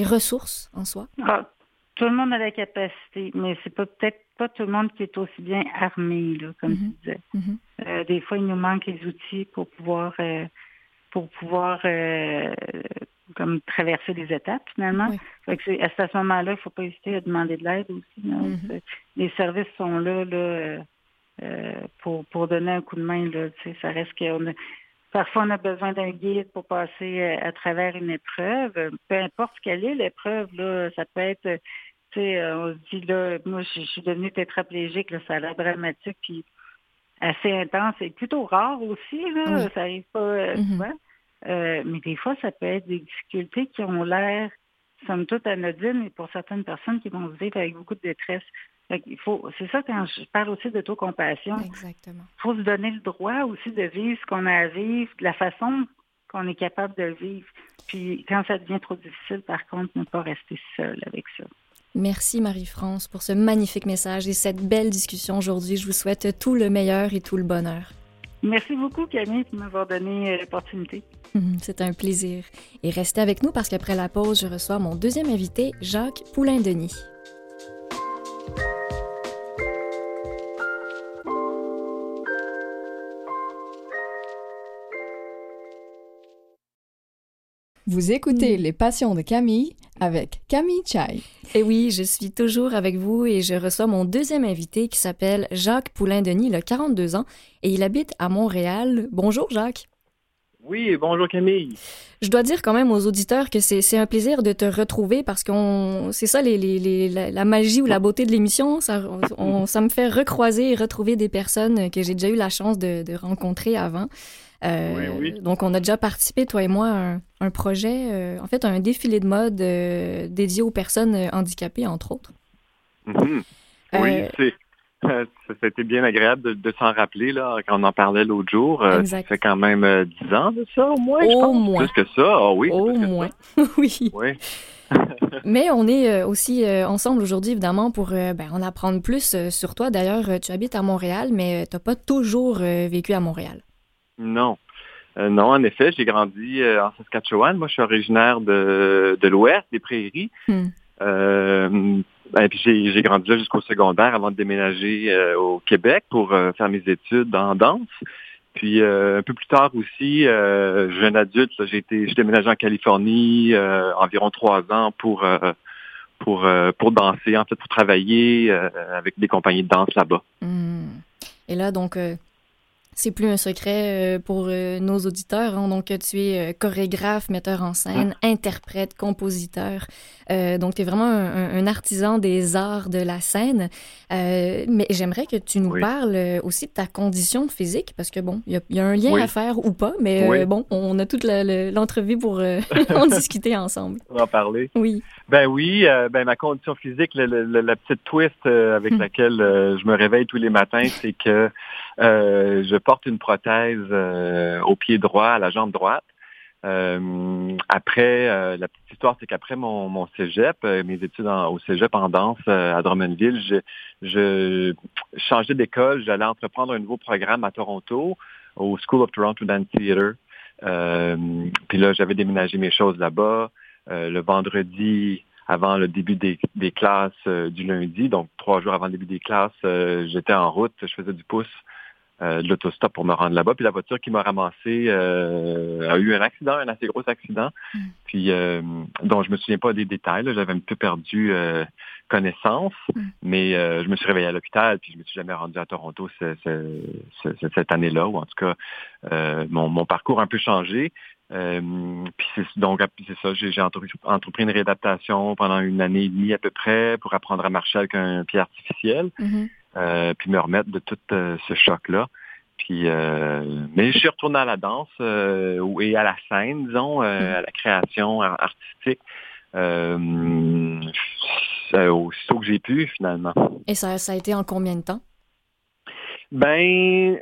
ressources en soi? Ah, tout le monde a la capacité, mais c'est peut-être pas tout le monde qui est aussi bien armé, comme tu mm-hmm. disais. Mm-hmm. Euh, des fois, il nous manque les outils pour pouvoir euh, pour pouvoir comme traverser les étapes finalement. C'est à ce moment-là, il ne faut pas hésiter à demander de l'aide aussi. Mm-hmm. Les services sont là, là euh, pour, pour donner un coup de main. Là, ça reste qu'on a, Parfois, on a besoin d'un guide pour passer euh, à, travers une épreuve. Peu importe ce qu'elle est, l'épreuve, là, ça peut être, tu sais, euh, on se dit, là, moi, je, suis devenue tétraplégique, là, ça a l'air dramatique, puis assez intense et plutôt rare aussi, là, ça arrive pas mm-hmm. souvent. mais des fois, ça peut être des difficultés qui ont l'air, somme toute, anodines, et pour certaines personnes qui vont vivre avec beaucoup de détresse. Il faut, c'est ça quand je parle aussi d'autocompassion. Exactement. Il faut se donner le droit aussi de vivre ce qu'on a à vivre, de la façon qu'on est capable de vivre. Puis quand ça devient trop difficile, par contre, ne pas rester seul avec ça. Merci Marie-France pour ce magnifique message et cette belle discussion aujourd'hui. Je vous souhaite tout le meilleur et tout le bonheur. Merci beaucoup Camille de m'avoir donné euh, l'opportunité. C'est un plaisir. Et restez avec nous parce qu'après la pause, je reçois mon deuxième invité, Jacques Poulain-Denis. Vous écoutez mm. Les Passions de Camille avec Camille Chai. Et oui, je suis toujours avec vous et je reçois mon deuxième invité qui s'appelle Jacques Poulain-Denis, il a 42 ans et il habite à Montréal. Bonjour Jacques. Oui, bonjour Camille. Je dois dire quand même aux auditeurs que c'est un plaisir de te retrouver parce qu'on c'est ça les, les, la, magie ou la beauté de l'émission, ça, ça me fait recroiser et retrouver des personnes que j'ai déjà eu la chance de, de rencontrer avant. Euh, donc, on a déjà participé, toi et moi, à un, projet, euh, en fait, un défilé de mode euh, dédié aux personnes handicapées, entre autres. Mhm. Oui, c'est. (laughs) Été bien agréable de, s'en rappeler là, quand on en parlait l'autre jour. ça fait quand même dix ans de ça, au moins, je pense. Moins. Plus que ça, ah oui. Au moins, (laughs) oui. oui. (laughs) Mais on est aussi ensemble aujourd'hui, évidemment, pour ben, en apprendre plus sur toi. D'ailleurs, tu habites à Montréal, mais tu n'as pas toujours vécu à Montréal. Non. Euh, non, en effet, j'ai grandi euh, en Saskatchewan. Moi, je suis originaire de, de l'Ouest, des Prairies. Hmm. Euh, ben, puis j'ai grandi là jusqu'au secondaire avant de déménager au Québec pour faire mes études en danse. Puis un peu plus tard aussi, jeune adulte, j'ai été, j'ai déménagé en Californie environ trois ans pour pour pour danser, en fait, pour travailler avec des compagnies de danse là-bas. Hmm. Et là, donc, c'est plus un secret euh, pour euh, nos auditeurs. Hein. Donc, tu es euh, chorégraphe, metteur en scène, ah. interprète, compositeur. donc, tu es vraiment un, artisan des arts de la scène. mais j'aimerais que tu nous parles aussi de ta condition physique, parce que, bon, il y, a un lien à faire ou pas, mais bon, on a toute l'entrevue pour (laughs) (laughs) en discuter ensemble. On va en parler. Oui. Ben oui, ben ma condition physique, la petite twist avec hmm. laquelle je me réveille tous les matins, c'est que euh, je porte une prothèse euh, au pied droit, à la jambe droite. Euh, après, la petite histoire, c'est qu'après mon, mon cégep, mes études au cégep en danse à Drummondville, je, je changeais d'école, j'allais entreprendre un nouveau programme à Toronto, au School of Toronto Dance Theatre. puis là, j'avais déménagé mes choses là-bas. le vendredi, avant le début des, des classes du lundi, donc trois jours avant le début des classes, j'étais en route, je faisais du pouce euh, de l'autostop pour me rendre là-bas. Puis la voiture qui m'a ramassé euh, a eu un accident, un assez gros accident, Mm. puis euh, dont je me souviens pas des détails. J'avais un peu perdu euh, connaissance, Mm. mais euh, je me suis réveillé à l'hôpital, puis je me suis jamais rendu à Toronto ce- ce- ce- cette année-là, ou en tout cas, euh, mon, mon parcours a un peu changé. Euh, puis donc c'est ça, j'ai entrepris, une réadaptation pendant une année et demie à peu près pour apprendre à marcher avec un pied artificiel Mhm. euh, puis me remettre de tout euh, ce choc-là. Puis, euh, mais je suis retourné à la danse euh, et à la scène, disons, euh, à la création ar- artistique, euh, euh, aussitôt que j'ai pu, finalement. Et ça, ça a été en combien de temps? Ben,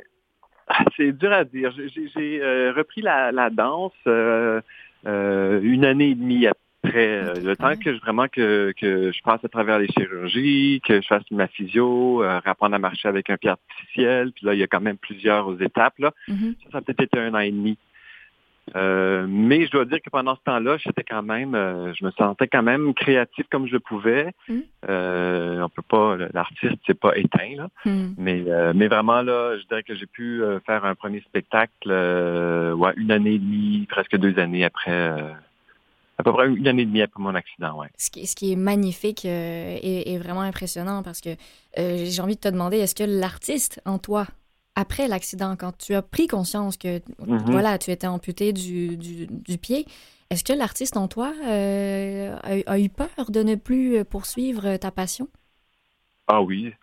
c'est dur à dire. J'ai- euh, repris la, la danse euh, euh, une année et demie après. Euh, le temps que je, vraiment que, que je passe à travers les chirurgies, que je fasse ma physio, euh, apprendre à marcher avec un pied artificiel. Puis là, il y a quand même plusieurs étapes. Là. Mhm. Ça, ça a peut-être été un an et demi. Euh, mais je dois dire que pendant ce temps-là, j'étais quand même, euh, je me sentais quand même créatif comme je pouvais. Mm. Euh, on peut pas, l'artiste c'est pas éteint là. Hmm. Mais, euh, mais vraiment, là, je dirais que j'ai pu euh, faire un premier spectacle euh, ouais, une année et demie, presque deux années après, euh, à peu près une année et demie après mon accident, ouais. Ce qui, ce qui est magnifique euh, et, et vraiment impressionnant parce que euh, j'ai envie de te demander, est-ce que l'artiste en toi, après l'accident, quand tu as pris conscience que Mhm. voilà, tu étais amputé du, du, du pied, est-ce que l'artiste en toi euh, a, a eu peur de ne plus poursuivre ta passion? Ah oui,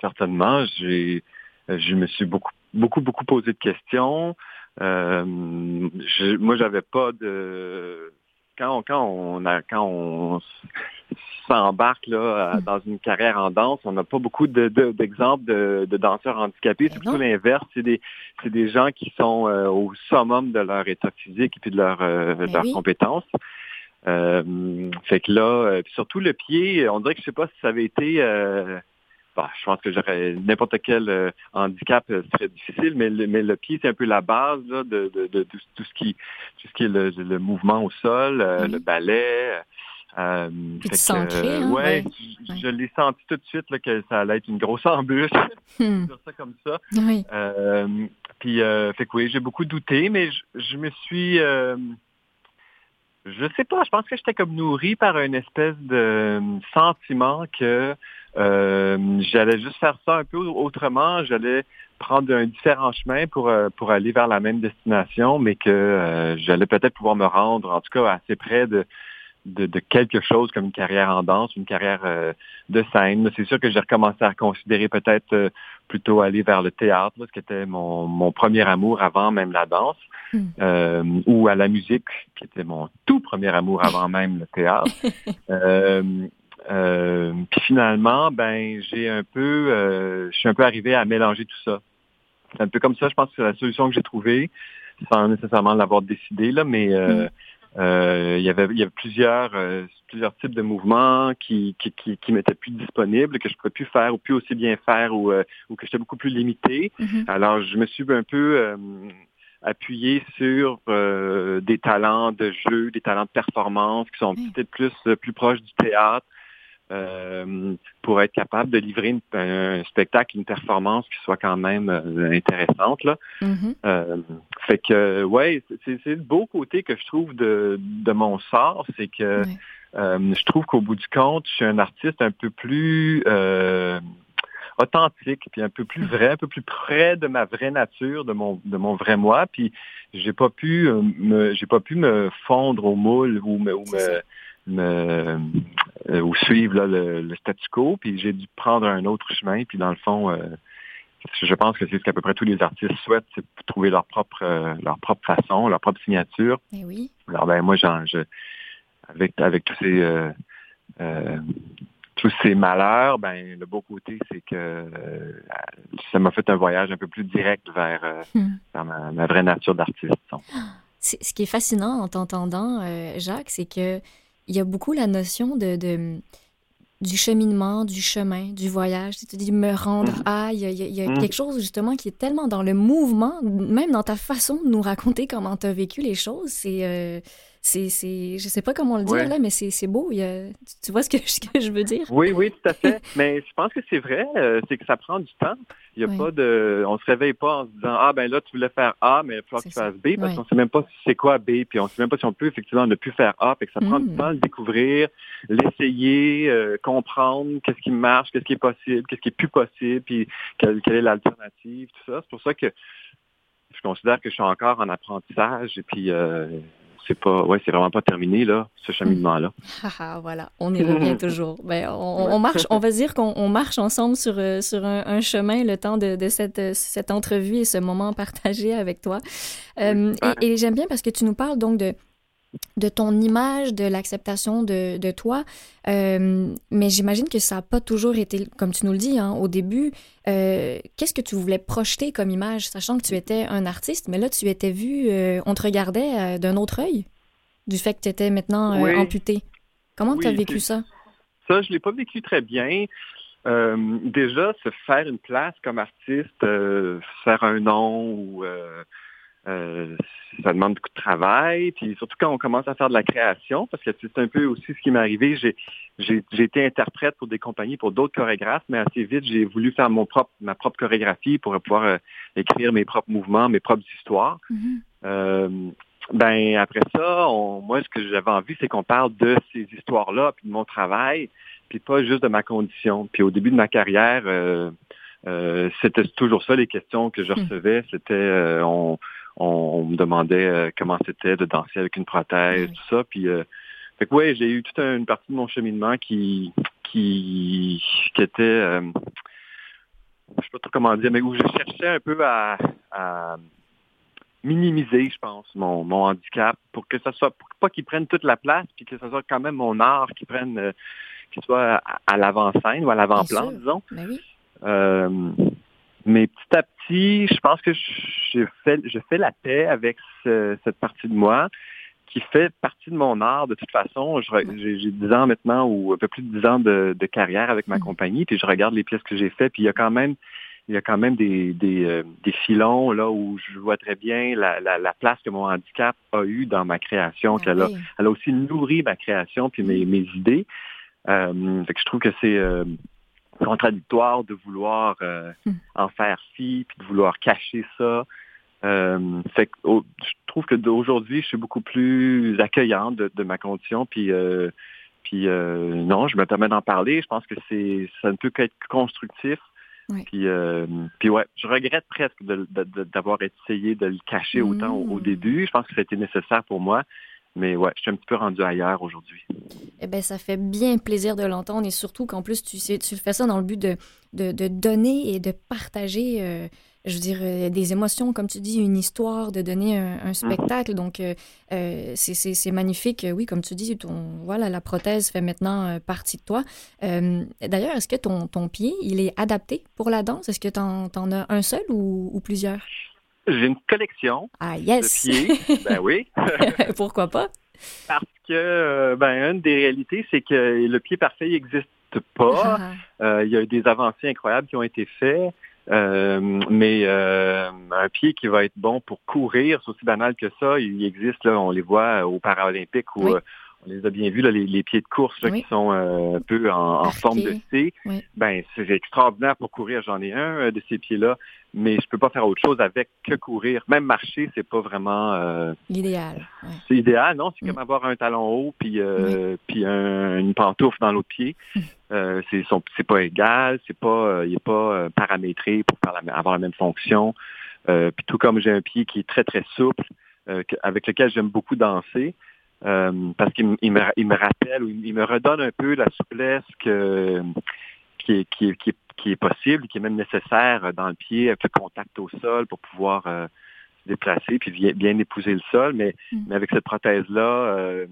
certainement. J'ai, je me suis beaucoup, beaucoup, beaucoup posé de questions. Euh, je, moi, j'avais pas de quand on, quand on a quand on s'embarque là à- dans une carrière en danse, on n'a pas beaucoup de, de- d'exemples de, de danseurs handicapés. C'est Ben plutôt non. l'inverse. C'est des c'est des gens qui sont euh, au summum de leur état physique et puis de leur euh, Ben leurs oui. compétences. Euh, fait que là, surtout le pied, on dirait que je sais pas si ça avait été bah, je pense que j'aurais n'importe quel euh, handicap euh, serait difficile, mais le, mais le pied, c'est un peu la base là, de, de, de tout, tout ce qui tout ce qui est le, le mouvement au sol, euh, le ballet. Euh, Puis que, hein, ouais, ouais. je, l'ai senti tout de suite là, que ça allait être une grosse embûche. Hmm. (laughs) dire ça comme ça. Oui. Puis, fait que oui, j'ai beaucoup douté, mais je, je me suis, je sais pas, je pense que j'étais comme nourri par une espèce de sentiment que euh, j'allais juste faire ça un peu autrement, j'allais prendre un différent chemin pour euh, pour aller vers la même destination, mais que euh, j'allais peut-être pouvoir me rendre, en tout cas, assez près de de, de quelque chose comme une carrière en danse, une carrière euh, de scène. C'est sûr que j'ai recommencé à considérer peut-être euh, plutôt aller vers le théâtre, là, ce qui était mon, mon premier amour avant même la danse, Hmm. euh, ou à la musique, qui était mon tout premier amour avant (laughs) même le théâtre. Euh, euh, puis finalement, ben j'ai un peu, euh, je suis un peu arrivé à mélanger tout ça. C'est un peu comme ça, je pense que c'est la solution que j'ai trouvée, sans nécessairement l'avoir décidé là, mais euh, euh, il y avait il y avait plusieurs euh, plusieurs types de mouvements qui qui qui, qui m'étaient plus disponibles, que je pouvais plus faire ou plus aussi bien faire ou euh, ou que j'étais beaucoup plus limité. Mhm. Alors, je me suis un peu euh, appuyé sur euh, des talents de jeu, des talents de performance qui sont Oui. peut-être plus euh, plus proches du théâtre euh, pour être capable de livrer une- un spectacle, une performance qui soit quand même euh, intéressante. Là. Mhm. Euh, fait que ouais, c'est le beau côté que je trouve de, de mon sort, c'est que euh, je trouve qu'au bout du compte, je suis un artiste un peu plus authentique, puis un peu plus vrai, un peu plus près de ma vraie nature, de mon de mon vrai moi. Puis j'ai pas pu me j'ai pas pu me fondre au moule ou me ou me, me euh, ou suivre là, le, le statu quo. Puis j'ai dû prendre un autre chemin. Puis dans le fond. euh, je pense que c'est ce qu'à peu près tous les artistes souhaitent, c'est trouver leur propre euh, leur propre façon, leur propre signature. Eh oui. Alors ben moi j'en je avec avec tous ces euh, euh, tous ces malheurs, ben le beau côté c'est que ça m'a fait un voyage un peu plus direct vers, Hmm. vers ma, ma vraie nature d'artiste. (gasps) Ce qui est fascinant en t'entendant, Jacques, c'est que il y a beaucoup la notion de, de- du cheminement, du chemin, du voyage. Tu te dis me rendre à. Il y a, il y a- il y a Mm. quelque chose justement qui est tellement dans le mouvement, même dans ta façon de nous raconter comment tu as vécu les choses. C'est euh, c'est, c'est, je sais pas comment le dire là, mais c'est, c'est beau. tu vois (laughs) ce que, je veux dire? Oui, oui, tout à fait. (laughs) mais je pense que c'est vrai, euh, c'est que ça prend du temps. Il y a pas de, on se réveille pas en se disant ah ben là tu voulais faire A, mais il faut que tu fasses B parce qu'on sait même pas c'est quoi B, puis on sait même pas si on peut effectivement ne plus faire A, fait que ça prend du mm. temps de le découvrir, l'essayer, euh, comprendre qu'est-ce qui marche, qu'est-ce qui est possible, qu'est-ce qui est plus possible, puis quelle, quelle est l'alternative, tout ça. C'est pour ça que je considère que je suis encore en apprentissage et puis euh, c'est pas ouais c'est vraiment pas terminé là ce cheminement là (laughs) ah, voilà. On y revient (laughs) toujours. Ben, on, marche on va dire qu'on marche ensemble sur euh, sur un, chemin le temps de, cette cette entrevue et ce moment partagé avec toi. Euh, et j'aime bien parce que tu nous parles donc de de ton image, de l'acceptation de, de, toi. Euh, mais j'imagine que ça n'a pas toujours été, comme tu nous le dis hein, au début, euh, qu'est-ce que tu voulais projeter comme image, sachant que tu étais un artiste, mais là, tu étais vu, euh, on te regardait d'un autre œil, du fait que tu étais maintenant amputé. Comment tu as vécu ça? Ça, je ne l'ai pas vécu très bien. déjà, se faire une place comme artiste, faire un nom ou euh, ça demande beaucoup de travail, puis surtout quand on commence à faire de la création, parce que c'est un peu aussi ce qui m'est arrivé. J'ai, été interprète pour des compagnies, pour d'autres chorégraphes, mais assez vite, j'ai voulu faire mon propre, ma propre chorégraphie pour pouvoir euh, écrire mes propres mouvements, mes propres histoires. Mm-hmm. Euh, ben après ça, moi, ce que j'avais envie, c'est qu'on parle de ces histoires-là, puis de mon travail, puis pas juste de ma condition. Puis au début de ma carrière, c'était toujours ça les questions que je mm. recevais. C'était on on, me demandait euh, comment c'était de danser avec une prothèse, tout ça. Puis, euh, fait que ouais, j'ai eu toute une partie de mon cheminement qui qui, qui était, euh, je sais pas trop comment dire, mais où je cherchais un peu à, minimiser, je pense, mon, mon handicap pour que ça soit, pour pas qu'il prenne toute la place, puis que ce soit quand même mon art qui prenne, qui soit à, l'avant-scène ou à l'avant-plan, disons. Ben oui. Mais petit à petit, je pense que je fais, je fais la paix avec cette partie de moi qui fait partie de mon art de toute façon. J'ai 10 ans maintenant ou un peu plus de 10 ans de, carrière avec ma mm. compagnie, puis je regarde les pièces que j'ai faites, puis il y a quand même il y a quand même des, des, euh, des, filons là où je vois très bien la, la, place que mon handicap a eu dans ma création, ah qu'elle a, elle a aussi nourri ma création puis mes, mes idées. Euh, fait que je trouve que c'est euh, contradictoire de vouloir euh, hmm. en faire fi, puis de vouloir cacher ça. Euh, fait que, je trouve que d'aujourd'hui, je suis beaucoup plus accueillant de, ma condition, puis euh, puis non, je me permets d'en parler. Je pense que c'est ça ne peut qu'être constructif. Puis, puis ouais, je regrette presque d'avoir essayé de le cacher autant au, au, hmm. début. Je pense que ça a été nécessaire pour moi. Mais ouais, je suis un petit peu rendu ailleurs aujourd'hui. Eh bien, ça fait bien plaisir de l'entendre et surtout qu'en plus, tu, tu fais ça dans le but de, de, donner et de partager, euh, je veux dire, euh, des émotions, comme tu dis, une histoire, de donner un, mhm. spectacle. Donc, euh, c'est magnifique. Oui, comme tu dis, ton, voilà, la prothèse fait maintenant partie de toi. D'ailleurs, est-ce que ton, ton pied, il est adapté pour la danse? Est-ce que tu en, en, as un seul ou, ou plusieurs? J'ai une collection ah, yes. de pieds. (laughs) ben oui. (laughs) Pourquoi pas? Parce que, euh, ben, une des réalités, c'est que le pied parfait n'existe pas. Ah. Euh, il y a eu des avancées incroyables qui ont été faites. Euh, mais un pied qui va être bon pour courir, c'est aussi banal que ça. Il existe, là, on les voit aux Paralympiques où on les a bien vus, là, les, pieds de course qui sont euh, un peu en, forme de C. Ben, c'est extraordinaire pour courir. J'en ai un euh, de ces pieds-là, mais je peux pas faire autre chose avec que courir. Même marcher, c'est pas vraiment euh, l'idéal. C'est idéal, non? C'est mm. comme avoir un talon haut puis puis une pantoufle dans l'autre pied. Mm. c'est c'est pas égal, c'est pas il est pas paramétré pour faire avoir la même fonction. puis tout comme j'ai un pied qui est très très souple, avec lequel j'aime beaucoup danser. Euh, parce qu'il me, il me, rappelle ou il me redonne un peu la souplesse que, qui, est, qui, qui, qui est possible, qui est même nécessaire dans le pied avec le contact au sol pour pouvoir euh, se déplacer puis bien, bien, épouser le sol. Mais, mm. mais avec cette prothèse-là, euh,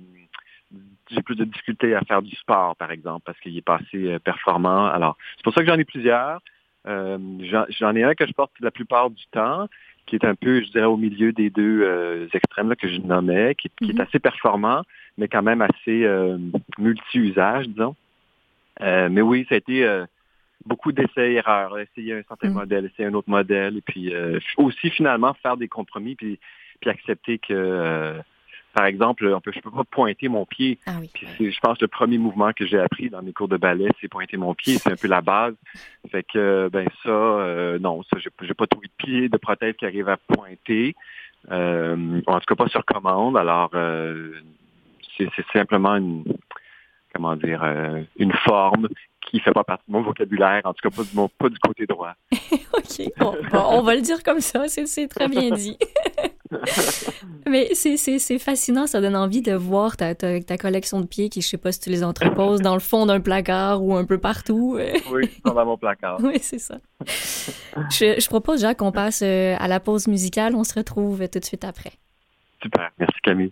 j'ai plus de difficultés à faire du sport, par exemple, parce qu'il est pas assez performant. Alors, c'est pour ça que j'en ai plusieurs. j'en ai un que je porte la plupart du temps qui est un peu, je dirais, au milieu des deux euh, extrêmes là, que je nommais, qui, est mhm. assez performant, mais quand même assez euh, multi-usage, disons. Euh, mais oui, ça a été beaucoup d'essais-erreurs, essayer un certain mhm. modèle, essayer un autre modèle, et puis aussi finalement faire des compromis, puis, puis accepter que par exemple, on peut, je peux pas pointer mon pied. Ah oui. Puis c'est, je pense, le premier mouvement que j'ai appris dans mes cours de ballet, c'est pointer mon pied. C'est un peu la base. Fait que, ben ça, euh, non, ça, j'ai, pas trouvé de pied de prothèse qui arrive à pointer. Euh, en tout cas, pas sur commande. Alors, euh, c'est, simplement une, comment dire, euh, une forme qui fait pas partie de mon vocabulaire, en tout cas pas du, mon- pas du côté droit. (laughs) OK. Bon, bon, on va le dire comme ça, c'est très bien dit. (laughs) Mais c'est- fascinant, ça donne envie de voir ta, ta, ta collection de pieds qui, je sais pas si tu les entreposes dans le fond d'un placard ou un peu partout. (laughs) Oui, ils sont dans mon placard. Oui, c'est ça. Je, je propose, Jacques, qu'on passe euh, à la pause musicale. On se retrouve tout de suite après. Super. Merci Camille.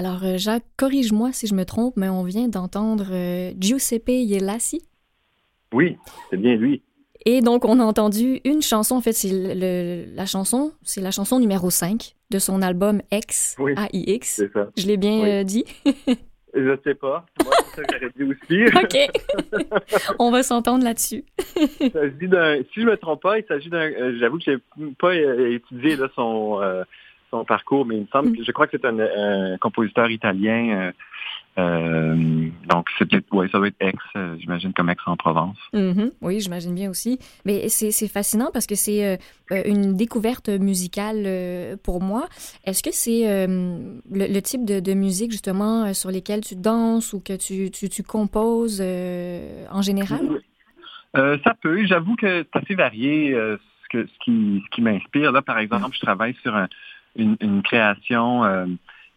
Alors, euh, Jacques, corrige-moi si je me trompe, mais on vient d'entendre euh, Giuseppe Yelassi. Oui, c'est bien lui. Et donc, on a entendu une chanson, en fait, c'est le- le- la chanson, c'est la chanson numéro 5 de son album X, Oui. AIX. C'est ça. Je l'ai bien Oui. euh, dit. (laughs) Je sais pas. Moi, c'est ça que j'aurais dit aussi. (laughs) OK. (laughs) On va s'entendre là-dessus. il s'agit d'un, si je me trompe pas, il s'agit d'un, euh, j'avoue que j'ai pas étudié là, son, euh, son parcours, mais il me semble que je crois que c'est un, un compositeur italien euh, donc, c'est ouais, ça doit être Aix, euh, j'imagine, comme Aix-en-Provence. Mm-hmm. Oui, j'imagine bien aussi. Mais c'est fascinant parce que c'est euh, une découverte musicale pour moi. Est-ce que c'est le, type de, musique, justement, sur lesquelles tu danses ou que tu, tu, tu composes en général? ça peut. J'avoue que c'est assez varié ce, que, ce qui, ce qui m'inspire. Là, par exemple, je travaille sur une, une, création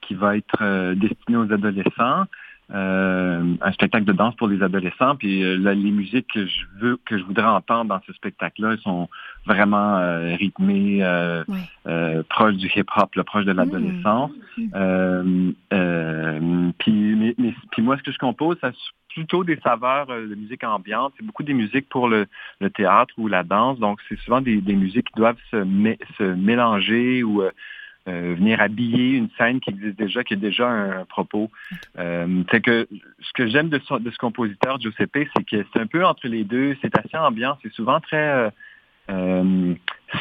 qui va être euh, destiné aux adolescents. Euh, un spectacle de danse pour les adolescents. Puis euh, les musiques que je veux, que je voudrais entendre dans ce spectacle-là, sont vraiment rythmées, proches du hip-hop, proches de l'adolescence. Mmh. puis, puis moi, ce que je compose, c'est plutôt des saveurs de musique ambiante. C'est beaucoup des musiques pour le, théâtre ou la danse. Donc, c'est souvent des, musiques qui doivent se, se mélanger ou euh, venir habiller une scène qui existe déjà, qui est déjà un, propos. Euh, c'est que ce que j'aime de, de, ce compositeur, Giuseppe, c'est que c'est un peu entre les deux. C'est assez ambiant, c'est souvent très euh,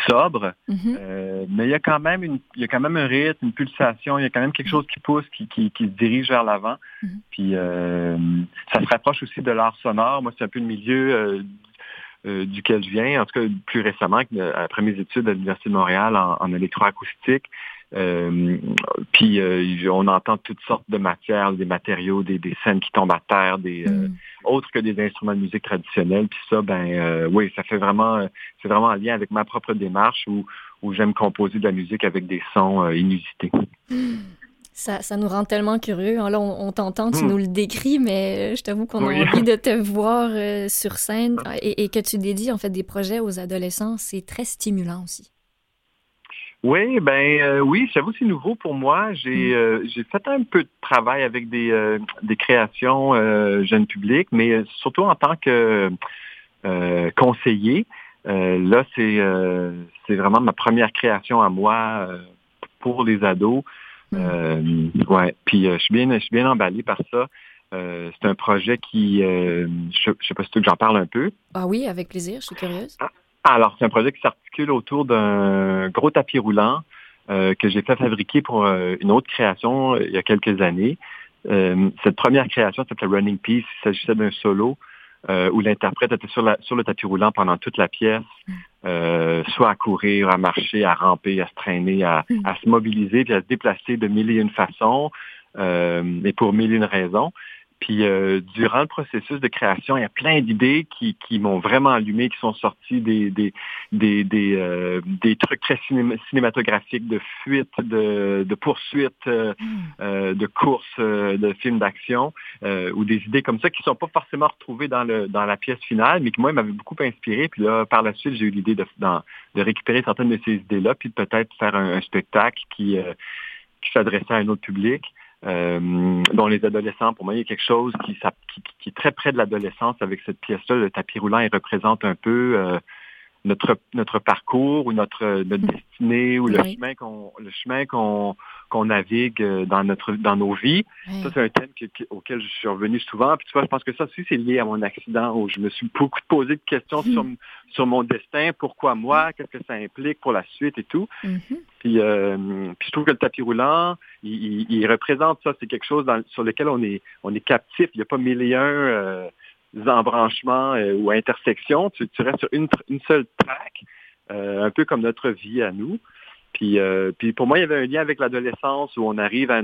sobre, mm-hmm. mais il y a quand même une, il y a quand même un rythme, une pulsation, il y a quand même quelque chose qui pousse, qui, qui, qui se dirige vers l'avant. Mm-hmm. Puis ça se rapproche aussi de l'art sonore. Moi, c'est un peu le milieu duquel je viens, en tout cas plus récemment, après mes études à l'Université de Montréal en, en électroacoustique. Euh, puis euh, on entend toutes sortes de matières, des matériaux, des, scènes qui tombent à terre, des euh, mm. autres que des instruments de musique traditionnels. Puis ça, ben oui, ça fait vraiment, c'est vraiment en lien avec ma propre démarche où, où j'aime composer de la musique avec des sons inusités. Ça, ça, nous rend tellement curieux. Là, on, t'entend, tu mm. nous le décris, mais je t'avoue qu'on a envie de te voir sur scène (laughs) et, et, que tu dédies en fait des projets aux adolescents. C'est très stimulant aussi. Oui, ben euh, oui, j'avoue c'est nouveau pour moi. J'ai mm. euh, j'ai fait un peu de travail avec des, euh, des créations jeunes publics, mais surtout en tant que conseiller. là, c'est c'est vraiment ma première création à moi pour les ados. Mm. ouais, puis je suis bien je suis bien emballé par ça. c'est un projet qui, je, je sais pas si tu veux que j'en parle un peu. Ah oui, avec plaisir, je suis curieuse. Ah, alors, c'est un projet qui s'articule autour d'un gros tapis roulant euh, que j'ai fait fabriquer pour euh, une autre création euh, il y a quelques années. cette première création s'appelait Running Piece. Il s'agissait d'un solo où l'interprète était sur, la, sur le tapis roulant pendant toute la pièce, soit à courir, à marcher, à ramper, à se traîner, à, à se mobiliser, puis à se déplacer de mille et une façons, et pour mille et une raisons. Puis euh, durant le processus de création, il y a plein d'idées qui, qui m'ont vraiment allumé, qui sont sorties des des des des, euh, des trucs très cinématographiques, de fuite, de, de poursuite, euh, mm. de courses, de films d'action, ou des idées comme ça qui sont pas forcément retrouvées dans le dans la pièce finale, mais qui moi m'avaient beaucoup inspiré. Puis là, par la suite, j'ai eu l'idée de, de récupérer certaines de ces idées-là, puis peut-être faire un, un spectacle qui qui s'adressait à un autre public. Euh, dont les adolescents, pour moi, il y a quelque chose qui, qui, est très près de l'adolescence avec cette pièce-là. Le tapis roulant, il représente un peu euh, notre notre parcours ou notre notre destinée ou le chemin qu'on le chemin qu'on qu'on navigue euh, dans notre dans nos vies. Ça c'est un thème auquel je suis revenu souvent. Puis tu vois, je pense que ça aussi c'est lié à mon accident où je me suis beaucoup posé de questions sur hmm. sur mon destin, pourquoi moi, hmm. qu'est-ce que ça implique pour la suite et tout. Mm-hmm. Puis euh, puis je trouve que le tapis roulant, il, il, représente ça. C'est quelque chose dans, sur lequel on est on est captif. Il n'y a pas mille et un euh, embranchements euh, ou intersections. Tu, tu, restes sur une, une seule track, euh, un peu comme notre vie à nous. Puis, euh, puis pour moi, il y avait un lien avec l'adolescence où on arrive à,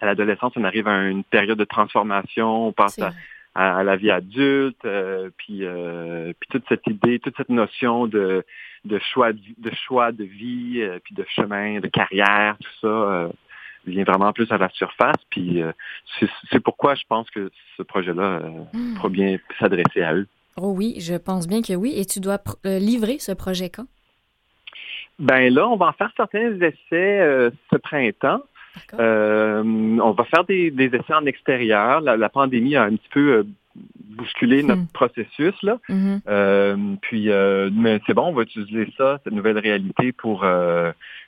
à l'adolescence, on arrive à une période de transformation, on passe à, la vie adulte, puis, puis toute cette idée, toute cette notion de, de choix de, choix de vie, puis de chemin, de carrière, tout ça vient vraiment plus à la surface. Puis euh, c'est pourquoi je pense que ce projet-là euh, hmm. pourra bien s'adresser à eux. Oh oui, je pense bien que oui. Et tu dois euh, livrer ce projet quand? Ben là, on va en faire certains essais ce printemps. on va faire des, essais en extérieur. La, pandémie a un petit peu bousculé notre hmm. processus là. Mm-hmm. puis, mais c'est bon, on va utiliser ça, cette nouvelle réalité pour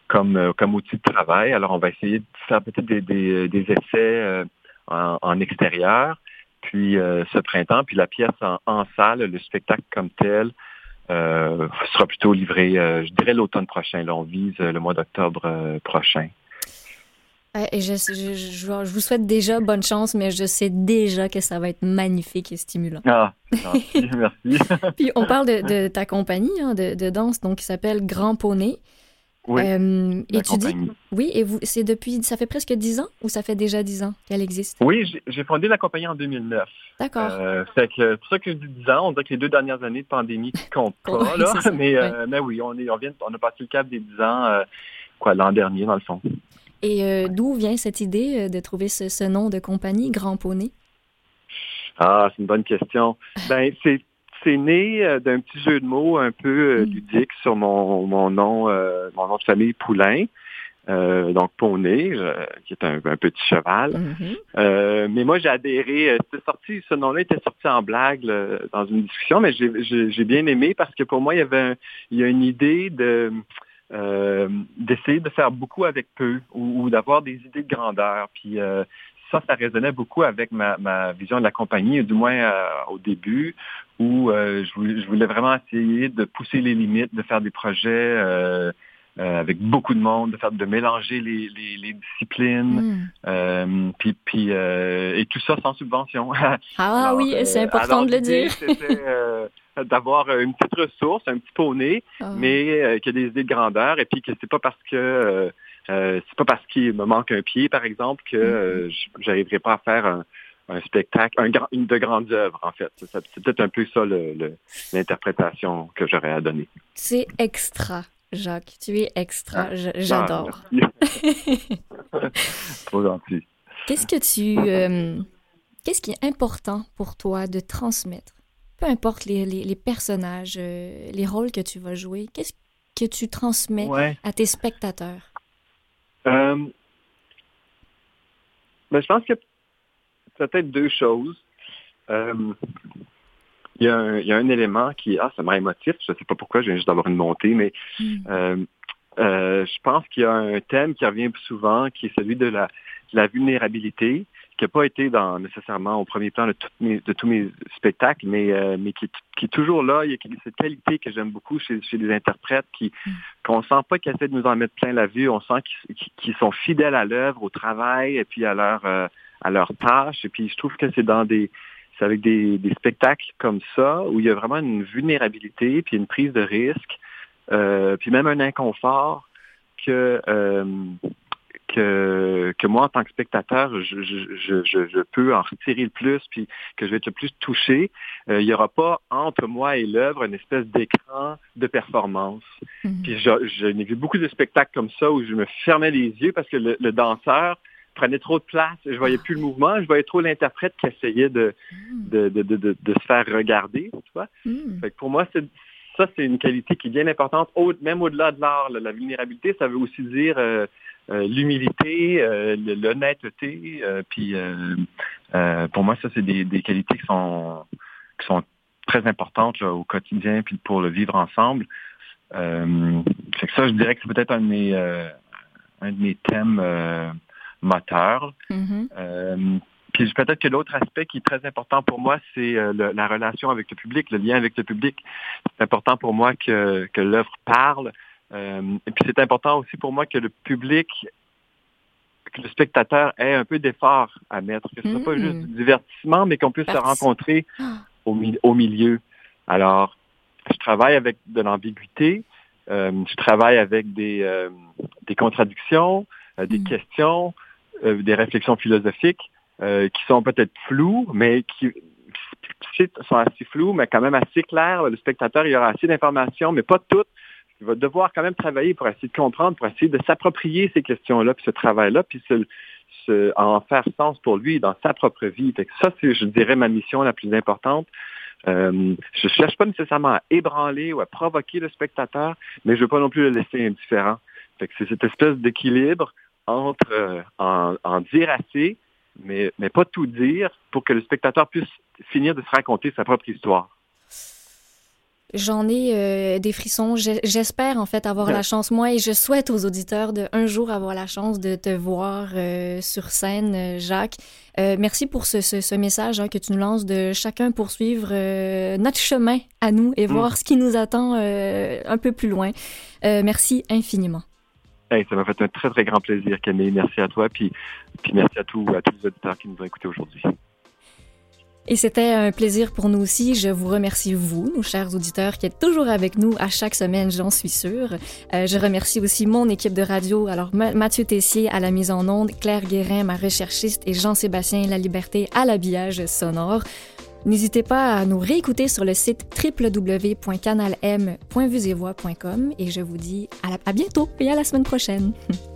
comme, euh, comme outil de travail. Alors, on va essayer de faire peut-être des, des, essais euh, en, extérieur. Puis ce printemps, puis la pièce en, salle, le spectacle comme tel, sera plutôt livré, je dirais l'automne prochain. Là, on vise le mois d'octobre prochain. Et je, je, vous souhaite déjà bonne chance, mais je sais déjà que ça va être magnifique et stimulant. Ah, merci, (laughs) merci. (laughs) Puis on parle de, ta compagnie hein, de, danse, donc qui s'appelle Grand Poney. Oui. Euh, et tu dis, oui, et vous, c'est depuis, ça fait presque dix ans ou ça fait déjà dix ans qu'elle existe? Oui, j'ai fondé la compagnie en 2009. D'accord. Euh, c'est pour ça que je dis dix ans. On dirait que les deux dernières années de pandémie ne comptent (laughs) pas, là. Mais, euh, mais oui, on, est, on, vient, on a passé le cap des dix ans, euh, quoi, l'an dernier, dans le fond. Et euh, d'où vient cette idée euh, de trouver ce, nom de compagnie, Grand Poney? Ah, c'est une bonne question. (laughs) Ben, c'est c'est né euh, d'un petit jeu de mots un peu hmm. ludique sur mon, mon nom mon nom de famille Poulain. donc Poney, qui est un, petit cheval. Mm-hmm. mais moi, j'ai adhéré. sorti, ce nom-là était sorti en blague dans une discussion, mais j'ai bien aimé parce que pour moi, il y avait il y a une idée de euh, d'essayer de faire beaucoup avec peu ou, d'avoir des idées de grandeur. Puis euh, ça, ça résonnait beaucoup avec ma, vision de la compagnie, du moins euh, au début, où je voulais, vraiment essayer de pousser les limites, de faire des projets avec beaucoup de monde, de faire de mélanger les, disciplines, hmm. puis, puis et tout ça sans subvention. (laughs) ah oui, c'est important de le dire d'avoir euh, une petite ressource, un petit poney, ah. mais euh, qui a des idées de grandeur, et puis que c'est pas parce que euh, c'est pas parce qu'il me manque un pied, par exemple, que mm-hmm. j'arriverai pas à faire un, spectacle, un grand, une de grandes œuvres, en fait. C'est peut-être un peu ça l'interprétation que j'aurais à donner. C'est extra. Jacques, tu es extra, ah. j'adore. (laughs) Trop gentil. Qu'est-ce que tu, qu'est-ce qui est important pour toi de transmettre peu importe les, personnages, euh, les rôles que tu vas jouer, qu'est-ce que tu transmets à tes spectateurs? Euh, ben, je pense que peut-être deux choses. Euh, il y, a un, élément qui, ah, ça m'a émotif, je ne sais pas pourquoi, je viens juste d'avoir une montée, mais hmm. je pense qu'il y a un thème qui revient plus souvent, qui est celui de la vulnérabilité qui n'a pas été dans, nécessairement au premier plan de, de tous mes spectacles, mais, euh, mais qui, qui, est toujours là. Il y a cette qualité que j'aime beaucoup chez, chez des interprètes qui mm. qu'on sent pas qu'ils essaient de nous en mettre plein la vue. On sent qu'ils sont fidèles à l'œuvre, au travail et puis à leur euh, à leur tâche. Et puis je trouve que c'est dans des c'est avec des, des, spectacles comme ça où il y a vraiment une vulnérabilité puis une prise de risque, euh, puis même un inconfort que euh, que, que moi, en tant que spectateur, je, je, je, je, peux en retirer le plus, puis que je vais être le plus touché. Euh, il n'y aura pas entre moi et l'œuvre une espèce d'écran de performance. Mhm. Puis je, n'ai vu beaucoup de spectacles comme ça où je me fermais les yeux parce que le, danseur prenait trop de place, je voyais plus le mouvement, je voyais trop l'interprète qui essayait de, mhm. de, de, de, se faire regarder, tu vois. Mhm. Fait que pour moi, c'est ça, c'est une qualité qui est bien importante. même au-delà de l'art, la vulnérabilité, ça veut aussi dire euh, euh, l'humilité, euh, l'honnêteté. puis pour moi, ça, c'est des, qualités qui sont, qui sont très importantes au quotidien, puis pour le vivre ensemble. c'est que ça, je dirais que c'est peut-être un de mes, un de mes thèmes moteurs. Mm-hmm. Puis peut-être que l'autre aspect qui est très important pour moi, c'est euh, la relation avec le public, le lien avec le public. C'est important pour moi que, que l'œuvre parle. Euh, et puis c'est important aussi pour moi que le public, que le spectateur ait un peu d'effort à mettre, que ce soit pas juste mm. du divertissement, mais qu'on puisse se rencontrer au, au, milieu. Alors, je travaille avec de l'ambiguïté, euh, je travaille avec des, des contradictions, des mm. questions, des réflexions philosophiques. Euh, qui sont peut-être flous, mais qui sont assez flous, mais quand même assez clairs. Le spectateur, il y aura assez d'informations, mais pas toutes. Il va devoir quand même travailler pour essayer de comprendre, pour essayer de s'approprier ces questions-là, puis ce travail-là, puis se, en faire sens pour lui dans sa propre vie. ça, c'est, je dirais, ma mission la plus importante. Euh, je ne cherche pas nécessairement à ébranler ou à provoquer le spectateur, mais je ne veux pas non plus le laisser indifférent. c'est cette espèce d'équilibre entre euh, en, dire assez, mais, mais pas tout dire pour que le spectateur puisse finir de se raconter sa propre histoire. J'en ai euh, des frissons. J'espère en fait avoir la chance, moi, et je souhaite aux auditeurs de un jour avoir la chance de te voir euh, sur scène, euh, Jacques. merci pour ce, ce, message hein, que tu nous lances de chacun poursuivre notre chemin à nous et mm. voir ce qui nous attend un peu plus loin. merci infiniment. Ça m'a fait un très, très grand plaisir, Camille. Merci à toi, puis, merci à, tous, à tous les auditeurs qui nous ont écoutés aujourd'hui. Et c'était un plaisir pour nous aussi. Je vous remercie, vous, nos chers auditeurs, qui êtes toujours avec nous à chaque semaine, j'en suis sûre. Euh, je remercie aussi mon équipe de radio, alors Mathieu Tessier à la mise en onde, Claire Guérin, ma recherchiste, et Jean-Sébastien La Liberté à l'habillage sonore. N'hésitez pas à nous réécouter sur le site www.canalm.vusevoix.com et je vous dis à, à bientôt et à la semaine prochaine. (laughs)